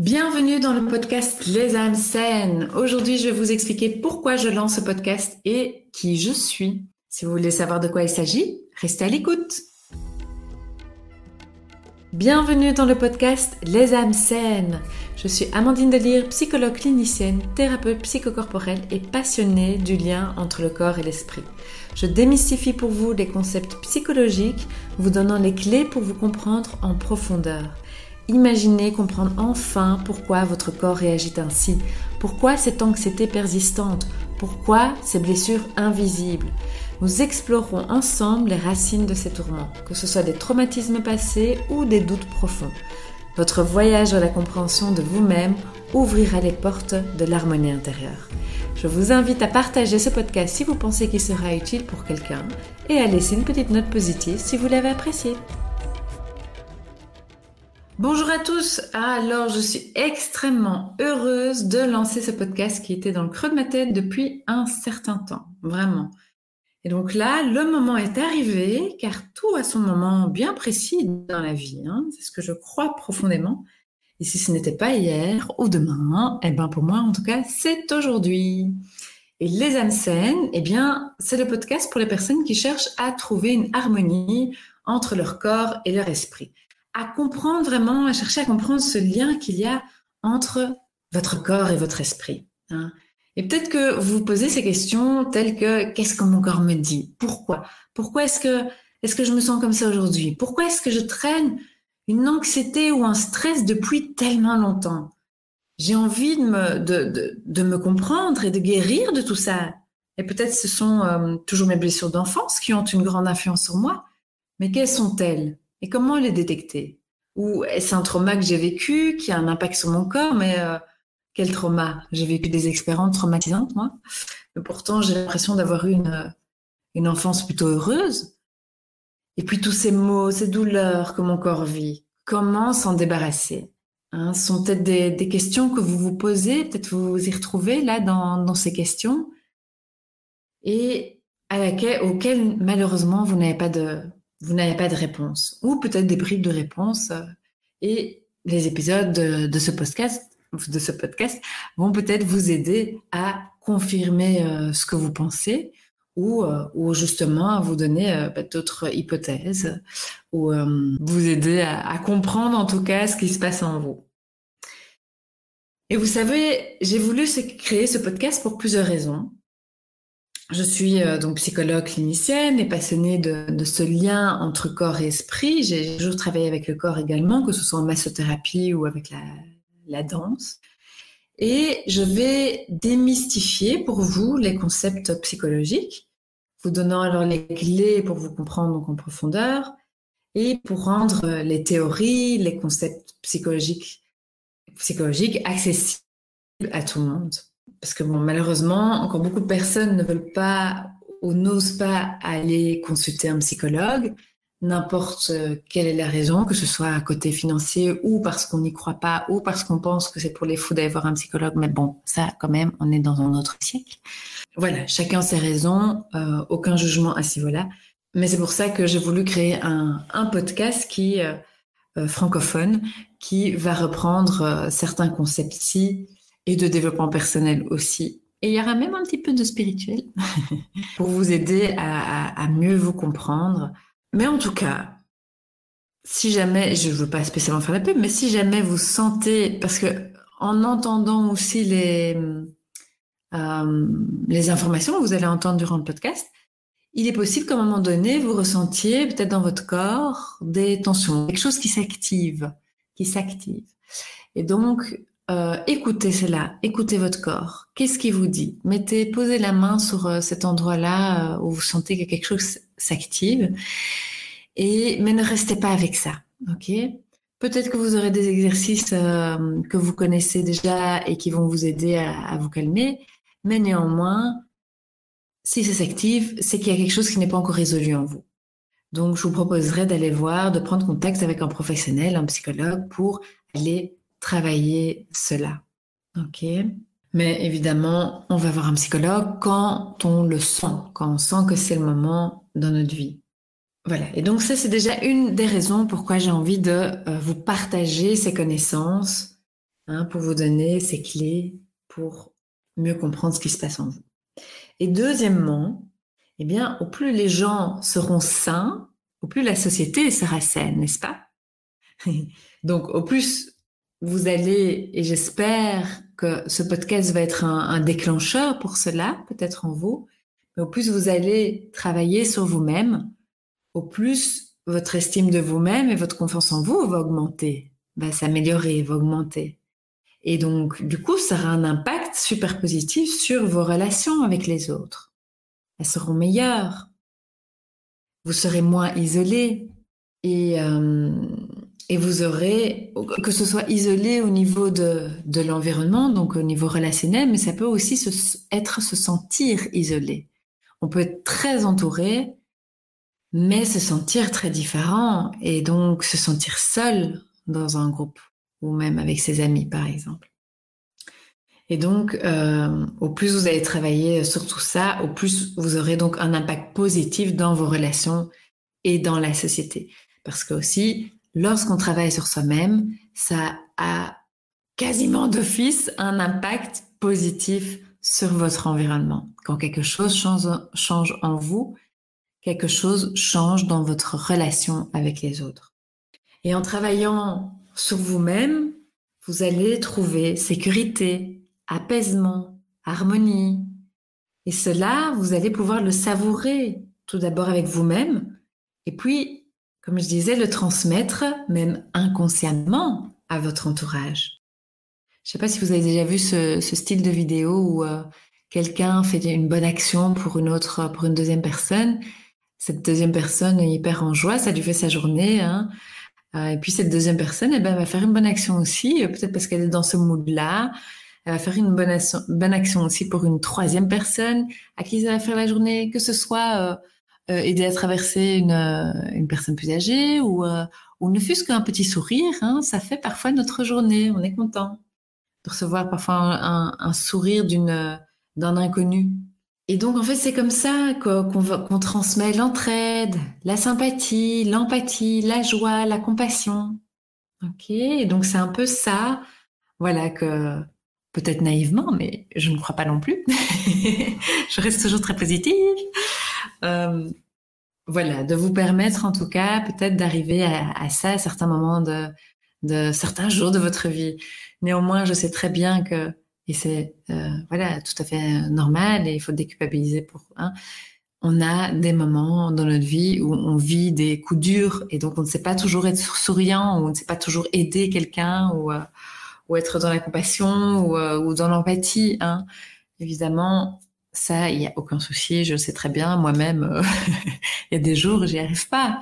Bienvenue dans le podcast Les âmes saines. Aujourd'hui, je vais vous expliquer pourquoi je lance ce podcast et qui je suis. Si vous voulez savoir de quoi il s'agit, restez à l'écoute. Bienvenue dans le podcast Les âmes saines. Je suis Amandine Delire, psychologue clinicienne, thérapeute psychocorporelle et passionnée du lien entre le corps et l'esprit. Je démystifie pour vous les concepts psychologiques, vous donnant les clés pour vous comprendre en profondeur. Imaginez comprendre enfin pourquoi votre corps réagit ainsi, pourquoi cette anxiété persistante, pourquoi ces blessures invisibles? Nous explorerons ensemble les racines de ces tourments, que ce soit des traumatismes passés ou des doutes profonds. Votre voyage vers la compréhension de vous-même ouvrira les portes de l'harmonie intérieure. Je vous invite à partager ce podcast si vous pensez qu'il sera utile pour quelqu'un et à laisser une petite note positive si vous l'avez apprécié. Bonjour à tous. Alors, je suis extrêmement heureuse de lancer ce podcast qui était dans le creux de ma tête depuis un certain temps, vraiment. Et donc là, le moment est arrivé, car tout a son moment bien précis dans la vie. Hein. C'est ce que je crois profondément. Et si ce n'était pas hier ou demain, eh ben pour moi, en tout cas, c'est aujourd'hui. Et les âmes saines, eh bien, c'est le podcast pour les personnes qui cherchent à trouver une harmonie entre leur corps et leur esprit à comprendre vraiment, à chercher à comprendre ce lien qu'il y a entre votre corps et votre esprit. Hein. Et peut-être que vous vous posez ces questions telles que qu'est-ce que mon corps me dit? Pourquoi? Pourquoi est-ce que est-ce que je me sens comme ça aujourd'hui? Pourquoi est-ce que je traîne une anxiété ou un stress depuis tellement longtemps? J'ai envie de me, de, de, me comprendre et de guérir de tout ça. Et peut-être ce sont euh, toujours mes blessures d'enfance qui ont une grande influence sur moi. Mais quelles sont-elles? Et comment les détecter? Ou est-ce un trauma que j'ai vécu qui a un impact sur mon corps? Mais euh, quel trauma? J'ai vécu des expériences traumatisantes, moi. Mais pourtant, j'ai l'impression d'avoir eu une, une enfance plutôt heureuse. Et puis tous ces maux, ces douleurs que mon corps vit, comment s'en débarrasser? Hein, Ce sont peut-être des, des, questions que vous vous posez, peut-être vous vous y retrouvez là dans, dans ces questions, et à laquelle, auxquelles malheureusement vous n'avez pas de, vous n'avez pas de réponse, ou peut-être des bribes de réponse. Euh, et les épisodes de, ce podcast, de ce podcast vont peut-être vous aider à confirmer euh, ce que vous pensez ou, euh, ou justement à vous donner bah, d'autres hypothèses ou vous aider à, à comprendre en tout cas ce qui se passe en vous. Et vous savez, j'ai voulu créer ce podcast pour plusieurs raisons. Je suis euh, donc psychologue clinicienne et passionnée de, ce lien entre corps et esprit. J'ai toujours travaillé avec le corps également, que ce soit en massothérapie ou avec la, danse. Et je vais démystifier pour vous les concepts psychologiques, vous donnant alors les clés pour vous comprendre en profondeur et pour rendre les théories, les concepts psychologiques, psychologiques accessibles à tout le monde. Parce que bon, malheureusement, encore beaucoup de personnes ne veulent pas ou n'osent pas aller consulter un psychologue, n'importe quelle est la raison, que ce soit à côté financier ou parce qu'on n'y croit pas ou parce qu'on pense que c'est pour les fous d'aller voir un psychologue. Mais bon, ça quand même, on est dans un autre siècle. Voilà, chacun ses raisons, euh, aucun jugement à ce niveau-là. Mais c'est pour ça que j'ai voulu créer un, podcast qui euh, euh francophone qui va reprendre euh, certains concepts-ci et de développement personnel aussi. Et il y aura même un petit peu de spirituel pour vous aider à, mieux vous comprendre. Mais en tout cas, si jamais, je ne veux pas spécialement faire la pub, mais si jamais vous sentez, parce que en entendant aussi les, euh, les informations que vous allez entendre durant le podcast, il est possible qu'à un moment donné, vous ressentiez peut-être dans votre corps des tensions, quelque chose qui s'active, qui s'active. Et donc, euh, écoutez cela, écoutez votre corps. Qu'est-ce qui vous dit? Mettez, posez la main sur euh, cet endroit-là euh, où vous sentez que quelque chose s'active. Et mais ne restez pas avec ça, ok? Peut-être que vous aurez des exercices que vous connaissez déjà et qui vont vous aider à, vous calmer, mais néanmoins, si ça s'active, c'est qu'il y a quelque chose qui n'est pas encore résolu en vous. Donc, je vous proposerai d'aller voir, de prendre contact avec un professionnel, un psychologue, pour aller travailler cela. OK Mais évidemment, on va voir un psychologue quand on le sent, quand on sent que c'est le moment dans notre vie. Voilà. Et donc ça, c'est déjà une des raisons pourquoi j'ai envie de euh, vous partager ces connaissances hein, pour vous donner ces clés pour mieux comprendre ce qui se passe en vous. Et deuxièmement, eh bien, au plus les gens seront sains, au plus la société sera saine, n'est-ce pas? Donc, au plus vous allez, et j'espère que ce podcast va être un, déclencheur pour cela, peut-être en vous, mais au plus vous allez travailler sur vous-même, au plus votre estime de vous-même et votre confiance en vous va augmenter, va s'améliorer, va augmenter. Et donc, du coup, ça aura un impact super positif sur vos relations avec les autres. Elles seront meilleures. Vous serez moins isolé et, euh, et vous aurez, que ce soit isolé au niveau de, de l'environnement, donc au niveau relationnel, mais ça peut aussi se, être se sentir isolé. On peut être très entouré, mais se sentir très différent et donc se sentir seul dans un groupe ou même avec ses amis, par exemple. Et donc, euh, au plus vous allez travailler sur tout ça, au plus vous aurez donc un impact positif dans vos relations et dans la société. Parce que aussi, lorsqu'on travaille sur soi-même, ça a quasiment d'office un impact positif sur votre environnement. Quand quelque chose change, change en vous, quelque chose change dans votre relation avec les autres. Et en travaillant sur vous-même, vous allez trouver sécurité, apaisement, harmonie. Et cela, vous allez pouvoir le savourer tout d'abord avec vous-même, et puis, comme je disais, le transmettre même inconsciemment à votre entourage. Je ne sais pas si vous avez déjà vu ce, style de vidéo où euh, quelqu'un fait une bonne action pour une autre, pour une deuxième personne. Cette deuxième personne est hyper en joie, ça lui fait sa journée. Hein. Euh, et puis cette deuxième personne, eh ben, va faire une bonne action aussi, euh, peut-être parce qu'elle est dans ce mood-là. Elle va faire une bonne action, bonne action aussi pour une troisième personne à qui ça va faire la journée, que ce soit aider à traverser une, une personne plus âgée ou, ou ne fût-ce qu'un petit sourire. Hein, ça fait parfois notre journée, on est content de recevoir parfois un, un sourire d'une d'un inconnu. Et donc, en fait, c'est comme ça qu'on transmet l'entraide, la sympathie, l'empathie, la joie, la compassion. Ok, et donc c'est un peu ça, voilà que peut-être naïvement, mais je ne crois pas non plus. je reste toujours très positive. Euh, voilà, de vous permettre en tout cas peut-être d'arriver à, ça à certains moments de, de certains jours de votre vie. Néanmoins, je sais très bien que et c'est euh, voilà tout à fait normal et il faut déculpabiliser pour. Hein. On a des moments dans notre vie où on vit des coups durs et donc on ne sait pas toujours être souriant ou on ne sait pas toujours aider quelqu'un ou, euh, ou être dans la compassion ou, euh, ou dans l'empathie. Hein. Évidemment, ça, il n'y a aucun souci, je le sais très bien. Moi-même, il y a des jours j'y arrive pas.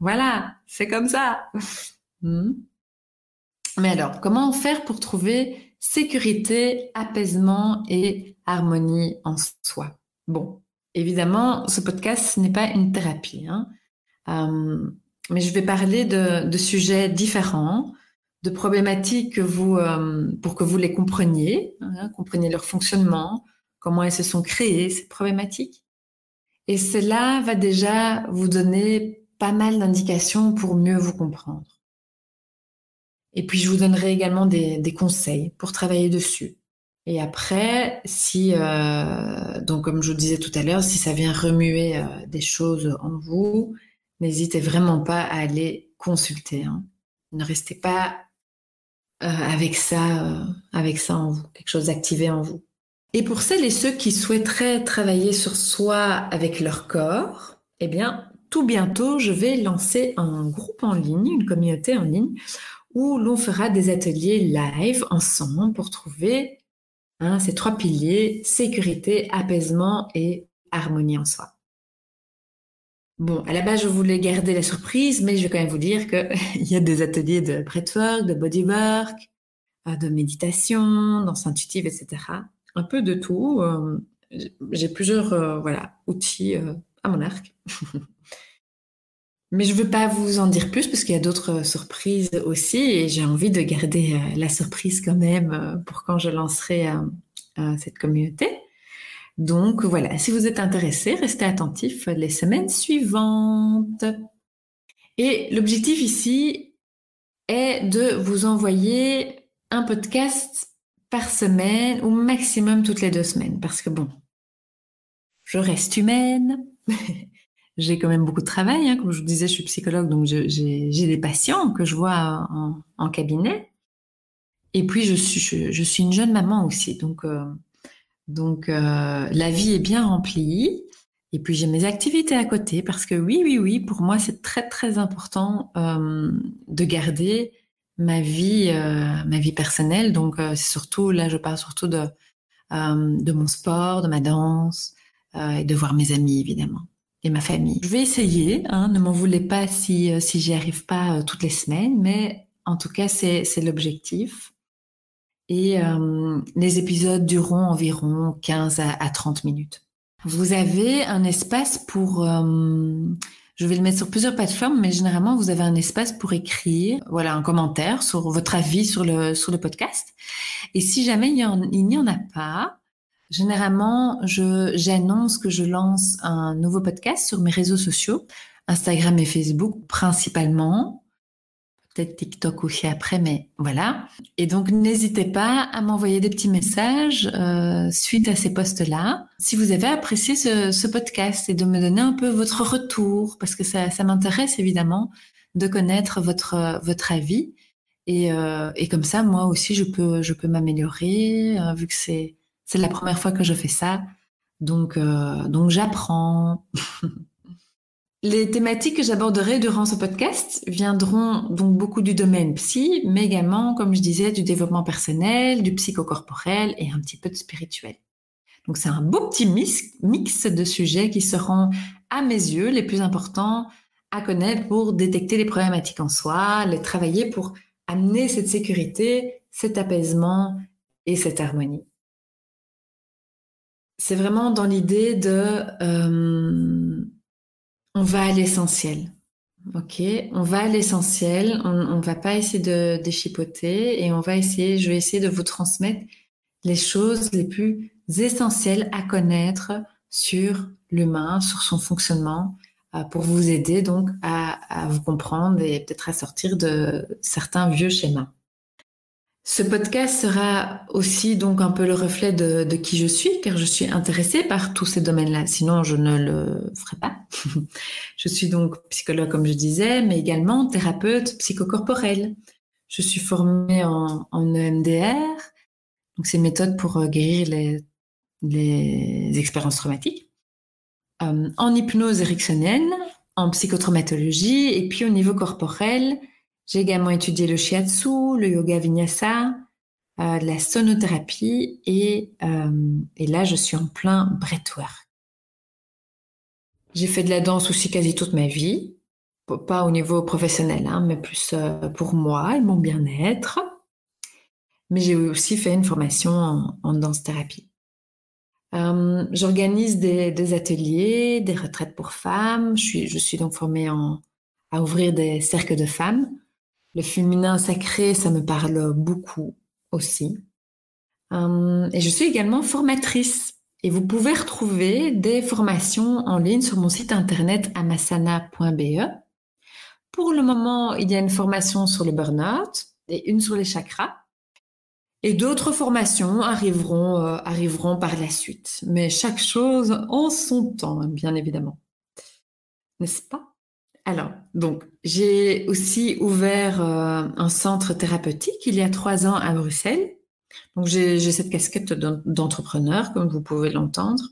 Voilà, c'est comme ça. Hmm. Mais alors, comment faire pour trouver sécurité, apaisement et harmonie en soi? Bon, évidemment, ce podcast n'est pas une thérapie, hein. euh, mais je vais parler de, sujets différents, de problématiques que vous, euh, pour que vous les compreniez, hein, compreniez leur fonctionnement, comment elles se sont créées, ces problématiques. Et cela va déjà vous donner pas mal d'indications pour mieux vous comprendre. Et puis, je vous donnerai également des, conseils pour travailler dessus. Et après, si, euh, donc comme je vous disais tout à l'heure, si ça vient remuer euh, des choses en vous, n'hésitez vraiment pas à aller consulter. Hein. Ne restez pas euh, avec ça, avec ça en vous, quelque chose d'activé en vous. Et pour celles et ceux qui souhaiteraient travailler sur soi avec leur corps, eh bien, tout bientôt, je vais lancer un groupe en ligne, une communauté en ligne, où l'on fera des ateliers live ensemble pour trouver hein, ces trois piliers, sécurité, apaisement et harmonie en soi. Bon, à la base, je voulais garder la surprise, mais je vais quand même vous dire qu'il y a des ateliers de breathwork, de bodywork, euh, de méditation, danse intuitive, etc. Un peu de tout. Euh, j'ai plusieurs euh, voilà, outils à mon arc. Mais je veux pas vous en dire plus parce qu'il y a d'autres euh, surprises aussi et j'ai envie de garder euh, la surprise quand même euh, pour quand je lancerai cette communauté. Donc voilà, si vous êtes intéressé, restez attentifs les semaines suivantes. Et l'objectif ici est de vous envoyer un podcast par semaine ou maximum toutes les deux semaines parce que bon, je reste humaine. j'ai quand même beaucoup de travail. Hein. Comme je vous disais, je suis psychologue, donc j'ai des patients que je vois en, cabinet. Et puis, je suis, une jeune maman aussi. Donc, euh, donc euh, la vie est bien remplie. Et puis, j'ai mes activités à côté parce que oui, oui, oui, pour moi, c'est très, très important euh, de garder ma vie, ma vie personnelle. Donc, c'est surtout, là, je parle surtout de, de mon sport, de ma danse et de voir mes amis, évidemment et ma famille. Je vais essayer, hein, ne m'en voulez pas si, euh, si j'y arrive pas euh, toutes les semaines, mais en tout cas, c'est, l'objectif. Et euh, les épisodes dureront environ 15 à, à, 30 minutes. Vous avez un espace pour... je vais le mettre sur plusieurs plateformes, mais généralement, vous avez un espace pour écrire voilà, un commentaire sur votre avis sur le, sur le podcast. Et si jamais il, il n'y en a pas, Généralement, j'annonce que je lance un nouveau podcast sur mes réseaux sociaux, Instagram et Facebook principalement. Peut-être TikTok aussi après, mais voilà. Et donc, n'hésitez pas à m'envoyer des petits messages euh, suite à ces posts-là. Si vous avez apprécié ce, ce, podcast et de me donner un peu votre retour, parce que ça, ça m'intéresse évidemment de connaître votre votre avis. Et, euh, et comme ça, moi aussi, je peux je peux m'améliorer euh, vu que c'est c'est la première fois que je fais ça, donc, euh, donc j'apprends. Les thématiques que j'aborderai durant ce podcast viendront donc beaucoup du domaine psy, mais également, comme je disais, du développement personnel, du psychocorporel et un petit peu de spirituel. Donc c'est un beau petit mix, de sujets qui seront, à mes yeux, les plus importants à connaître pour détecter les problématiques en soi, les travailler pour amener cette sécurité, cet apaisement et cette harmonie c'est vraiment dans l'idée de euh, on va à l'essentiel. Ok, on va à l'essentiel, on, on va pas essayer de déchipoter et on va essayer, je vais essayer de vous transmettre les choses les plus essentielles à connaître sur l'humain, sur son fonctionnement, euh, pour vous aider donc à, à vous comprendre et peut-être à sortir de certains vieux schémas. Ce podcast sera aussi donc un peu le reflet de, qui je suis, car je suis intéressée par tous ces domaines-là. Sinon, je ne le ferai pas. je suis donc psychologue, comme je disais, mais également thérapeute psychocorporelle. Je suis formée en, en EMDR, donc c'est une méthode pour euh, guérir les, les expériences traumatiques, euh, en hypnose ericksonienne, en psychotraumatologie, et puis au niveau corporel, j'ai également étudié le shiatsu, le yoga vinyasa, euh, la sonothérapie et, euh, et là, je suis en plein breathwork. J'ai fait de la danse aussi quasi toute ma vie, pas au niveau professionnel, hein, mais plus euh, pour moi et mon bien-être. Mais j'ai aussi fait une formation en, danse-thérapie. J'organise des, ateliers, des retraites pour femmes. Je suis, donc formée à ouvrir des cercles de femmes le féminin sacré, ça me parle beaucoup aussi. Euh, et je suis également formatrice. Et vous pouvez retrouver des formations en ligne sur mon site internet amasana.be. Pour le moment, il y a une formation sur le burn-out et une sur les chakras. Et d'autres formations arriveront, euh, arriveront par la suite. Mais chaque chose en son temps, bien évidemment. N'est-ce pas? Alors, donc, j'ai aussi ouvert euh, un centre thérapeutique il y a trois ans à Bruxelles. Donc, j'ai cette casquette d'entrepreneur, comme vous pouvez l'entendre.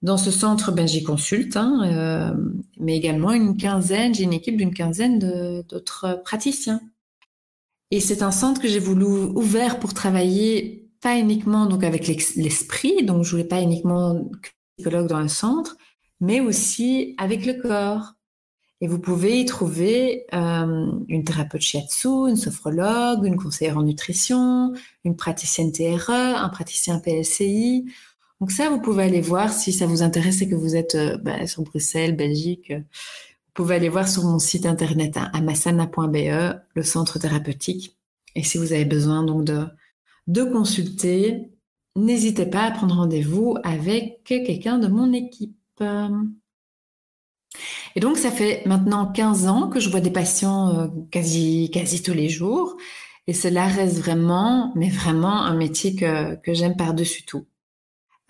Dans ce centre, ben, j'y consulte, hein, euh, mais également une quinzaine, j'ai une équipe d'une quinzaine d'autres praticiens. Et c'est un centre que j'ai voulu ouvert pour travailler pas uniquement donc avec l'esprit, donc je voulais pas uniquement psychologue dans un centre, mais aussi avec le corps, et vous pouvez y trouver euh, une thérapeute shiatsu, une sophrologue, une conseillère en nutrition, une praticienne TRE, un praticien PLCI. Donc ça, vous pouvez aller voir si ça vous intéresse et que vous êtes euh, bah, sur Bruxelles, Belgique. Vous pouvez aller voir sur mon site internet hein, amassana.be, le centre thérapeutique. Et si vous avez besoin donc de, de consulter, n'hésitez pas à prendre rendez-vous avec quelqu'un de mon équipe. Et donc, ça fait maintenant 15 ans que je vois des patients euh, quasi, quasi tous les jours. Et cela reste vraiment, mais vraiment un métier que, que j'aime par-dessus tout.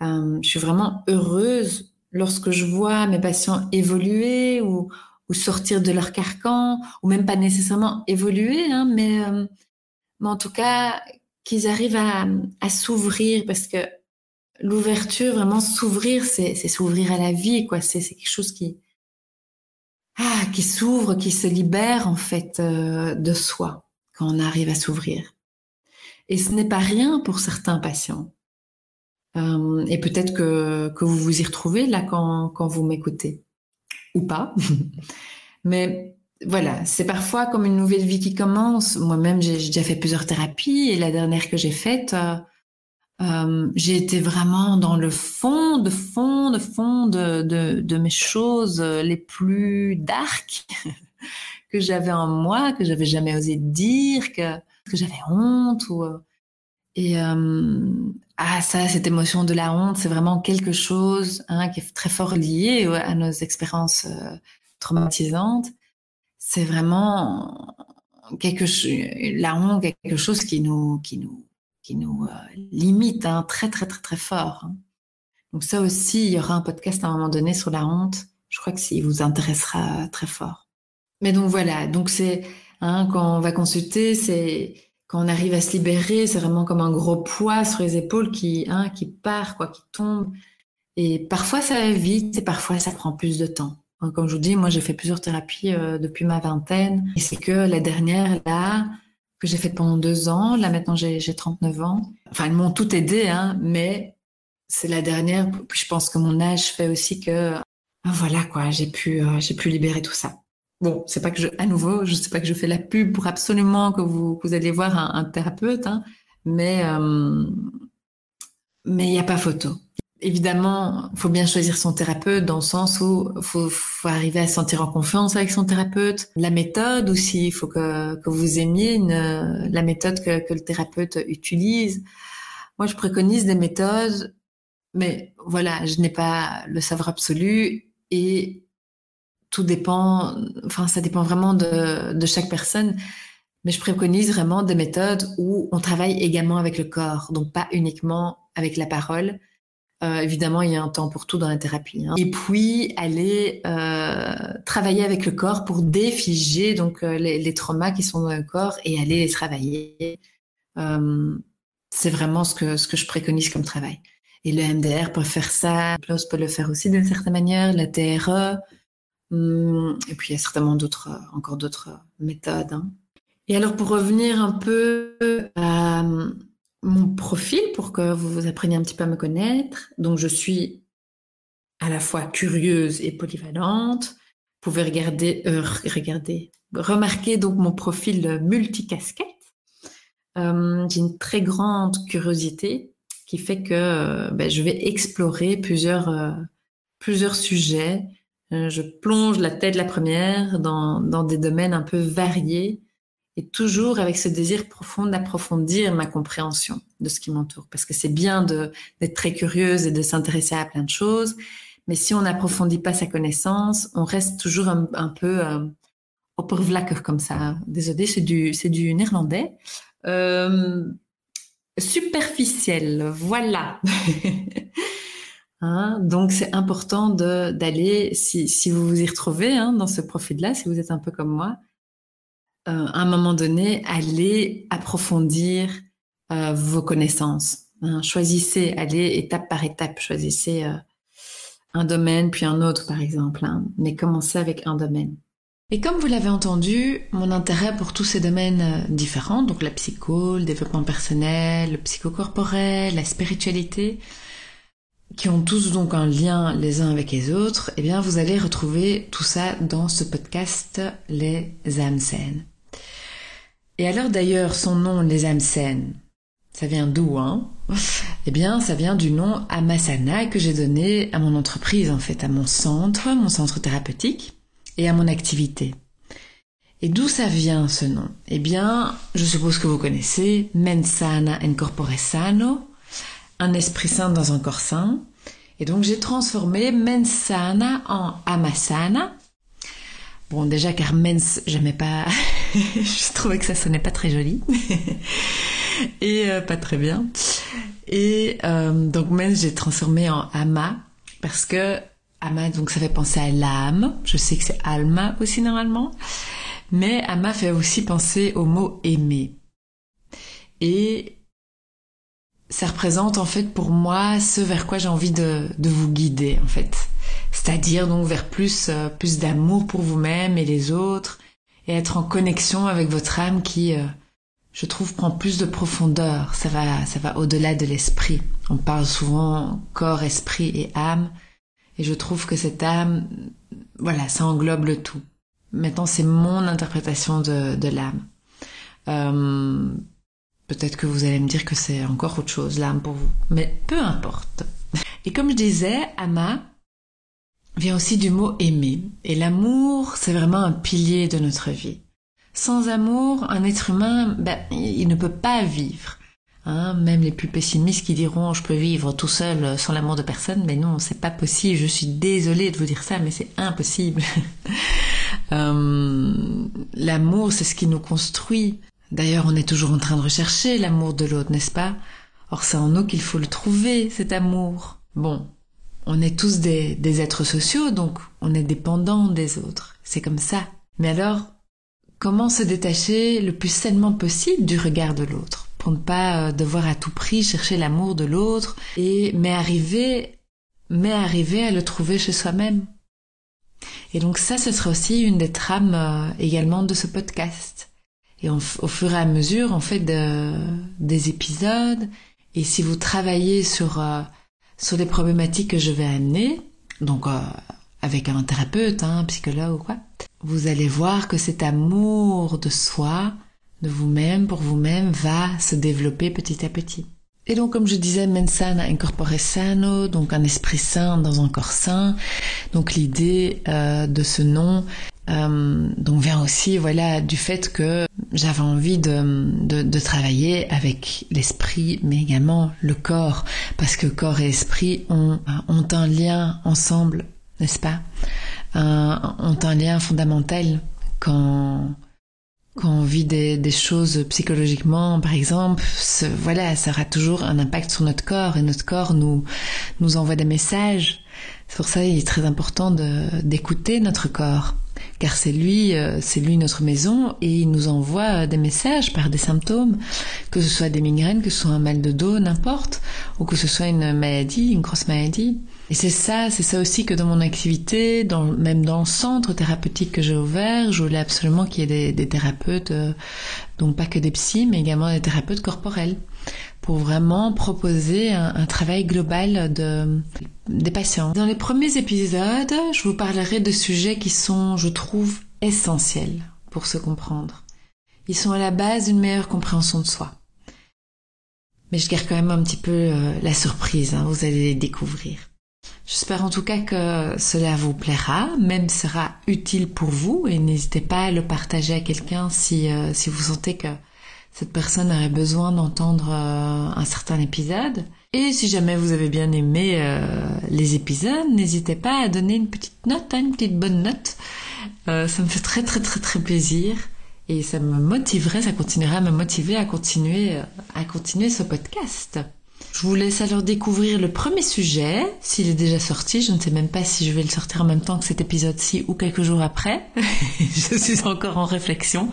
Euh, je suis vraiment heureuse lorsque je vois mes patients évoluer ou, ou sortir de leur carcan, ou même pas nécessairement évoluer, hein, mais, euh, mais en tout cas qu'ils arrivent à, à s'ouvrir parce que l'ouverture, vraiment s'ouvrir, c'est s'ouvrir à la vie, quoi. C'est quelque chose qui ah, qui s'ouvre, qui se libère en fait euh, de soi quand on arrive à s'ouvrir. Et ce n'est pas rien pour certains patients. Euh, et peut-être que, que vous vous y retrouvez là quand, quand vous m'écoutez. Ou pas. Mais voilà, c'est parfois comme une nouvelle vie qui commence. Moi-même, j'ai déjà fait plusieurs thérapies et la dernière que j'ai faite, euh, euh, j'ai été vraiment dans le fond, de fond, de fond de, de, mes choses les plus dark que j'avais en moi, que j'avais jamais osé dire, que, que j'avais honte. Ou, euh, et euh, ah ça, cette émotion de la honte, c'est vraiment quelque chose hein, qui est très fort lié à nos expériences euh, traumatisantes. C'est vraiment quelque la honte, quelque chose qui nous, qui nous qui nous euh, limite hein, très très très très fort. Hein. Donc ça aussi, il y aura un podcast à un moment donné sur la honte. Je crois que ça vous intéressera très fort. Mais donc voilà, donc c'est hein, quand on va consulter, c'est quand on arrive à se libérer, c'est vraiment comme un gros poids sur les épaules qui hein, qui part quoi, qui tombe. Et parfois ça va vite et parfois ça prend plus de temps. Comme je vous dis, moi j'ai fait plusieurs thérapies euh, depuis ma vingtaine et c'est que la dernière là, que j'ai fait pendant deux ans. Là, maintenant, j'ai 39 ans. Enfin, elles m'ont tout aidé, hein, mais c'est la dernière. Je pense que mon âge fait aussi que, ben voilà, quoi, j'ai pu, euh, j'ai pu libérer tout ça. Bon, c'est pas que je, à nouveau, je sais pas que je fais la pub pour absolument que vous, que vous allez voir un, un thérapeute, hein, mais, euh, mais il n'y a pas photo évidemment, faut bien choisir son thérapeute dans le sens où faut, faut arriver à se sentir en confiance avec son thérapeute. La méthode aussi, il faut que, que vous aimiez une, la méthode que, que le thérapeute utilise. Moi, je préconise des méthodes, mais voilà, je n'ai pas le savoir absolu et tout dépend, enfin, ça dépend vraiment de, de chaque personne. Mais je préconise vraiment des méthodes où on travaille également avec le corps, donc pas uniquement avec la parole, euh, évidemment, il y a un temps pour tout dans la thérapie. Hein. Et puis, aller euh, travailler avec le corps pour défiger donc euh, les, traumas qui sont dans le corps et aller les travailler. Euh, c'est vraiment ce que ce que je préconise comme travail. Et le MDR peut faire ça, PLOS peut le faire aussi d'une certaine manière, la TRE, hum, et puis il y a certainement d'autres, encore d'autres méthodes. Hein. Et alors pour revenir un peu à mon profil pour que vous vous appreniez un petit peu à me connaître. Donc, je suis à la fois curieuse et polyvalente. Vous pouvez regarder, euh, regarder, remarquer donc mon profil multicasquette. Euh, J'ai une très grande curiosité qui fait que euh, ben, je vais explorer plusieurs, euh, plusieurs sujets. Euh, je plonge la tête la première dans, dans des domaines un peu variés et toujours avec ce désir profond d'approfondir ma compréhension de ce qui m'entoure. Parce que c'est bien d'être très curieuse et de s'intéresser à plein de choses, mais si on n'approfondit pas sa connaissance, on reste toujours un, peu euh, oppervlakkig comme ça. Désolée, c'est du, du néerlandais. Euh, superficiel, voilà. hein, donc c'est important d'aller, si, si vous vous y retrouvez hein, dans ce profil-là, si vous êtes un peu comme moi, euh, à un moment donné, allez approfondir euh, vos connaissances. Hein. Choisissez, allez étape par étape, choisissez euh, un domaine puis un autre, par exemple, hein. mais commencez avec un domaine. Et comme vous l'avez entendu, mon intérêt pour tous ces domaines différents, donc la psycho, le développement personnel, le psychocorporel, la spiritualité, qui ont tous donc un lien les uns avec les autres, eh bien vous allez retrouver tout ça dans ce podcast Les âmes saines. Et alors d'ailleurs, son nom, les âmes saines, ça vient d'où, hein? Eh bien, ça vient du nom Amasana que j'ai donné à mon entreprise, en fait, à mon centre, mon centre thérapeutique, et à mon activité. Et d'où ça vient ce nom? Eh bien, je suppose que vous connaissez Mensana in corpore sano, un esprit sain dans un corps sain. Et donc j'ai transformé Mensana en Amasana Bon, déjà Carmen's, j'aimais pas, je trouvais que ça sonnait pas très joli et euh, pas très bien. Et euh, donc Mens, j'ai transformé en Ama parce que Ama, donc ça fait penser à l'âme. Je sais que c'est Alma aussi normalement, mais Ama fait aussi penser au mot aimer. Et ça représente en fait pour moi ce vers quoi j'ai envie de, de vous guider en fait. C'est-à-dire donc vers plus, euh, plus d'amour pour vous-même et les autres et être en connexion avec votre âme qui, euh, je trouve, prend plus de profondeur. Ça va, ça va au-delà de l'esprit. On parle souvent corps, esprit et âme. Et je trouve que cette âme, voilà, ça englobe le tout. Maintenant, c'est mon interprétation de, de l'âme. Euh, Peut-être que vous allez me dire que c'est encore autre chose, l'âme pour vous. Mais peu importe. Et comme je disais, Ama vient aussi du mot aimer. Et l'amour, c'est vraiment un pilier de notre vie. Sans amour, un être humain, ben, il ne peut pas vivre. Hein, même les plus pessimistes qui diront je peux vivre tout seul sans l'amour de personne, mais non, c'est pas possible. Je suis désolée de vous dire ça, mais c'est impossible. euh, l'amour, c'est ce qui nous construit. D'ailleurs, on est toujours en train de rechercher l'amour de l'autre, n'est-ce pas? Or, c'est en nous qu'il faut le trouver, cet amour. Bon, on est tous des, des êtres sociaux, donc on est dépendants des autres. C'est comme ça. Mais alors, comment se détacher le plus sainement possible du regard de l'autre pour ne pas euh, devoir à tout prix chercher l'amour de l'autre et mais arriver mais arriver à le trouver chez soi-même? Et donc ça, ce sera aussi une des trames euh, également de ce podcast. Et au fur et à mesure, en fait, de, des épisodes, et si vous travaillez sur euh, sur les problématiques que je vais amener, donc euh, avec un thérapeute, un psychologue ou quoi, vous allez voir que cet amour de soi, de vous-même, pour vous-même, va se développer petit à petit. Et donc, comme je disais, mensana incorpore sano, donc un esprit sain dans un corps sain. Donc, l'idée euh, de ce nom, donc vient aussi, voilà, du fait que j'avais envie de, travailler avec l'esprit, mais également le corps, parce que corps et esprit ont, ont un lien ensemble, n'est-ce pas? Un, Ont un lien fondamental quand on vit des, choses psychologiquement, par exemple, voilà, ça aura toujours un impact sur notre corps et notre corps nous nous envoie des messages. C'est pour ça qu'il est très important d'écouter notre corps car c'est lui, euh, c'est lui notre maison et il nous envoie des messages par des symptômes, que ce soit des migraines, que ce soit un mal de dos, n'importe, ou que ce soit une maladie, une grosse maladie. Et c'est ça, c'est ça aussi que dans mon activité, même dans le centre thérapeutique que j'ai ouvert, je voulais absolument qu'il y ait des, des thérapeutes, euh, donc pas que des psys, mais également des thérapeutes corporels pour vraiment proposer un, travail global de, des patients. Dans les premiers épisodes, je vous parlerai de sujets qui sont, je trouve, essentiels pour se comprendre. Ils sont à la base d'une meilleure compréhension de soi. Mais je garde quand même un petit peu euh, la surprise, hein, vous allez les découvrir. J'espère en tout cas que cela vous plaira, même sera utile pour vous et n'hésitez pas à le partager à quelqu'un si, euh, si vous sentez que cette personne aurait besoin d'entendre euh, un certain épisode. Et si jamais vous avez bien aimé euh, les épisodes, n'hésitez pas à donner une petite note, hein, une petite bonne note. Euh, ça me fait très très très très plaisir et ça me motiverait, ça continuerait à me motiver à continuer à continuer ce podcast. Je vous laisse alors découvrir le premier sujet, s'il est déjà sorti. Je ne sais même pas si je vais le sortir en même temps que cet épisode-ci ou quelques jours après. je suis encore en réflexion.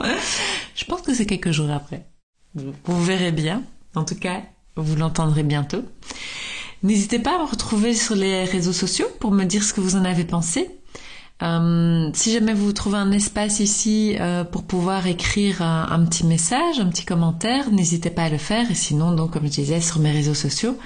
Je pense que c'est quelques jours après. Vous verrez bien. En tout cas, vous l'entendrez bientôt. N'hésitez pas à me retrouver sur les réseaux sociaux pour me dire ce que vous en avez pensé. Euh, si jamais vous trouvez un espace ici euh, pour pouvoir écrire un, petit message, un petit commentaire, n'hésitez pas à le faire. Et sinon, donc comme je disais, sur mes réseaux sociaux,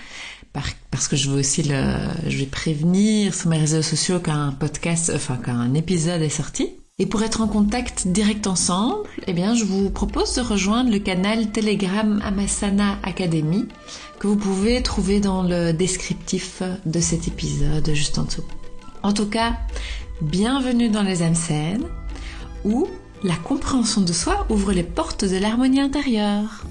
par, parce que je veux aussi le, je vais prévenir sur mes réseaux sociaux qu'un podcast, enfin qu'un épisode est sorti. Et pour être en contact direct ensemble, eh bien, je vous propose de rejoindre le canal Telegram Amasana Academy que vous pouvez trouver dans le descriptif de cet épisode juste en dessous. En tout cas, bienvenue dans les saines où la compréhension de soi ouvre les portes de l'harmonie intérieure.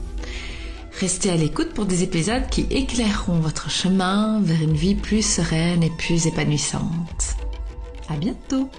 Restez à l'écoute pour des épisodes qui éclaireront votre chemin vers une vie plus sereine et plus épanouissante. À bientôt!